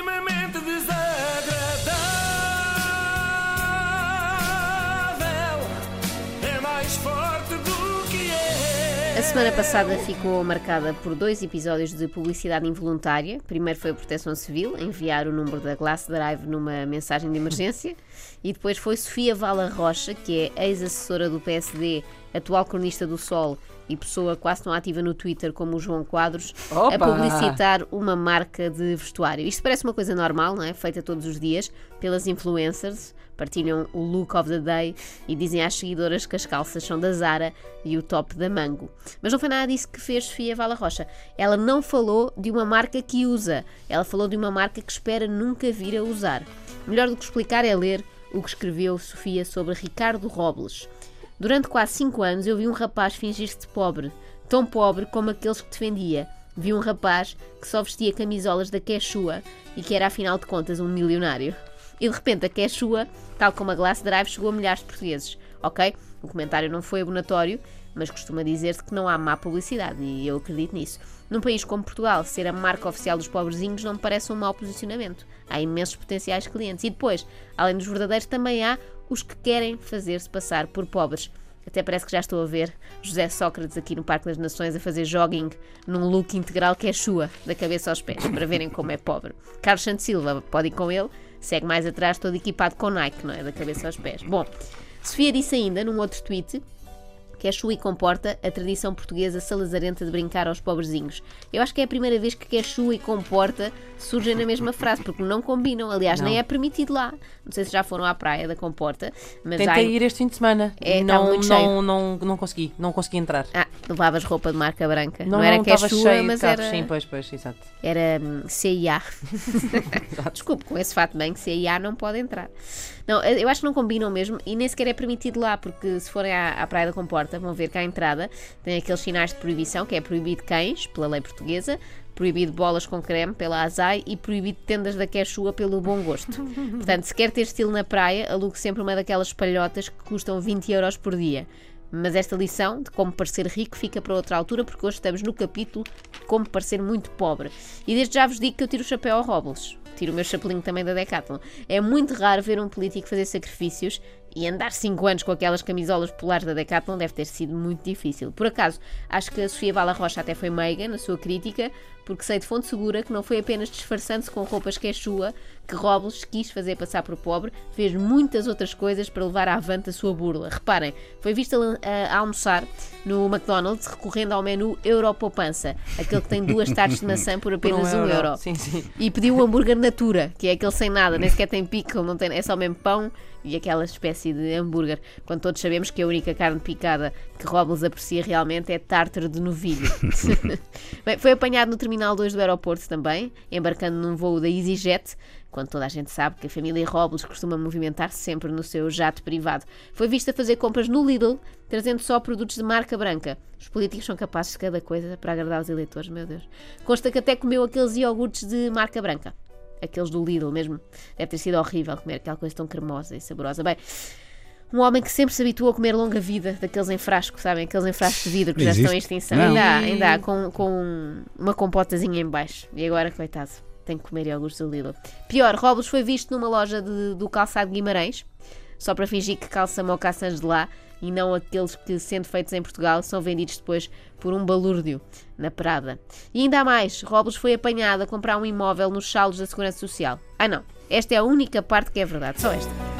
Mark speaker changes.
Speaker 1: extremamente desagradável. É mais forte do que é.
Speaker 2: A semana passada ficou marcada por dois episódios de publicidade involuntária. Primeiro foi a Proteção Civil, enviar o número da Glass Drive numa mensagem de emergência. E depois foi Sofia Vala Rocha, que é ex-assessora do PSD, atual cronista do Sol e pessoa quase tão ativa no Twitter como o João Quadros, a
Speaker 3: Opa!
Speaker 2: publicitar uma marca de vestuário. Isto parece uma coisa normal, não é? Feita todos os dias pelas influencers, partilham o look of the day e dizem às seguidoras que as calças são da Zara e o top da Mango. Mas não foi nada disso que fez Sofia Vala Rocha. Ela não falou de uma marca que usa, ela falou de uma marca que espera nunca vir a usar. Melhor do que explicar é ler o que escreveu Sofia sobre Ricardo Robles. Durante quase 5 anos eu vi um rapaz fingir-se pobre, tão pobre como aqueles que defendia. Vi um rapaz que só vestia camisolas da Quechua e que era afinal de contas um milionário. E de repente a Quechua, tal como a Glass Drive, chegou a milhares de portugueses. Ok? O comentário não foi abonatório, mas costuma dizer-se que não há má publicidade e eu acredito nisso. Num país como Portugal, ser a marca oficial dos pobrezinhos não me parece um mau posicionamento. Há imensos potenciais clientes. E depois, além dos verdadeiros, também há os que querem fazer-se passar por pobres. Até parece que já estou a ver José Sócrates aqui no Parque das Nações a fazer jogging num look integral que é chua, da cabeça aos pés, para verem como é pobre. Carlos Santos Silva, pode ir com ele, segue mais atrás todo equipado com Nike, não é? Da cabeça aos pés. Bom, Sofia disse ainda num outro tweet que a Chui comporta a tradição portuguesa salazarenta de brincar aos pobrezinhos. Eu acho que é a primeira vez que Quechua e comporta surgem na mesma frase, porque não combinam. Aliás,
Speaker 3: Não.
Speaker 2: nem é permitido lá. Não sei se já foram à praia da comporta, mas há...
Speaker 3: Tentei ir este fim de semana.
Speaker 2: É,
Speaker 3: não,
Speaker 2: tá cheio.
Speaker 3: não, não, não consegui. Não consegui entrar.
Speaker 2: Ah, levavas roupa de marca branca. Não,
Speaker 3: Não,
Speaker 2: era Quechua, mas era...
Speaker 3: Sim, pois, pois, exato.
Speaker 2: Era hum, CIA. Desculpe, com esse fato bem que CIA não pode entrar. Não, eu acho que não combinam mesmo e nem sequer é permitido lá, porque se forem à, à Praia da Comporta, vão ver que à entrada tem aqueles sinais de proibição, que é proibido cães, pela lei portuguesa, proibido bolas com creme pela ASAI e proibido tendas da Quechua pelo bom gosto. Portanto, se quer ter estilo na praia, alugue sempre uma daquelas palhotas que custam 20 euros por dia. Mas esta lição de como parecer rico fica para outra altura, porque hoje estamos no capítulo de como parecer muito pobre. E desde já vos digo que eu tiro o chapéu ao Robles. Tiro o meu chapelinho também da Decathlon. É muito raro ver um político fazer sacrifícios e andar 5 anos com aquelas camisolas polares da Decathlon deve ter sido muito difícil. Por acaso, acho que a Sofia Bala Rocha até foi meiga na sua crítica, porque sei de fonte segura que não foi apenas disfarçando-se com roupas Quechua que Robles quis fazer passar por pobre, fez muitas outras coisas para levar avante a sua burla. Reparem, foi vista a, a almoçar no McDonald's recorrendo ao menu Europoupança, aquele que tem duas tartes de maçã por apenas um euro.
Speaker 3: Sim, sim.
Speaker 2: E pediu o hambúrguer Natura, que é aquele sem nada, nem sequer tem pickle, não tem, é só mesmo pão e aquela espécie de hambúrguer. Quando todos sabemos que a única carne picada que Robles aprecia realmente é tártaro de novilho. Bem, foi apanhado no Terminal 2 do aeroporto também, embarcando num voo da EasyJet, quando toda a gente sabe que a família Robles costuma movimentar-se sempre no seu jato privado. Foi vista fazer compras no Lidl, trazendo só produtos de marca branca. Os políticos são capazes de cada coisa para agradar os eleitores, meu Deus. Consta que até comeu aqueles iogurtes de marca branca. Aqueles do Lidl mesmo. Deve ter sido horrível comer aquela coisa tão cremosa e saborosa. Bem, um homem que sempre se habituou a comer longa vida, daqueles em frasco, sabem? Aqueles em frasco de vidro que já
Speaker 4: Existe?
Speaker 2: estão em extinção.
Speaker 4: Não.
Speaker 2: Ainda há, ainda há, com, com uma compotazinha em baixo. E agora, coitado, tem que comer iogurtes do Lidl. Pior, Robles foi visto numa loja de- do calçado Guimarães, só para fingir que calça mocaçãs de lá e não aqueles que, sendo feitos em Portugal, são vendidos depois por um balúrdio na Prada. E ainda mais, Robles foi apanhado a comprar um imóvel nos saldos da Segurança Social. Ah não, esta é a única parte que é verdade, só esta.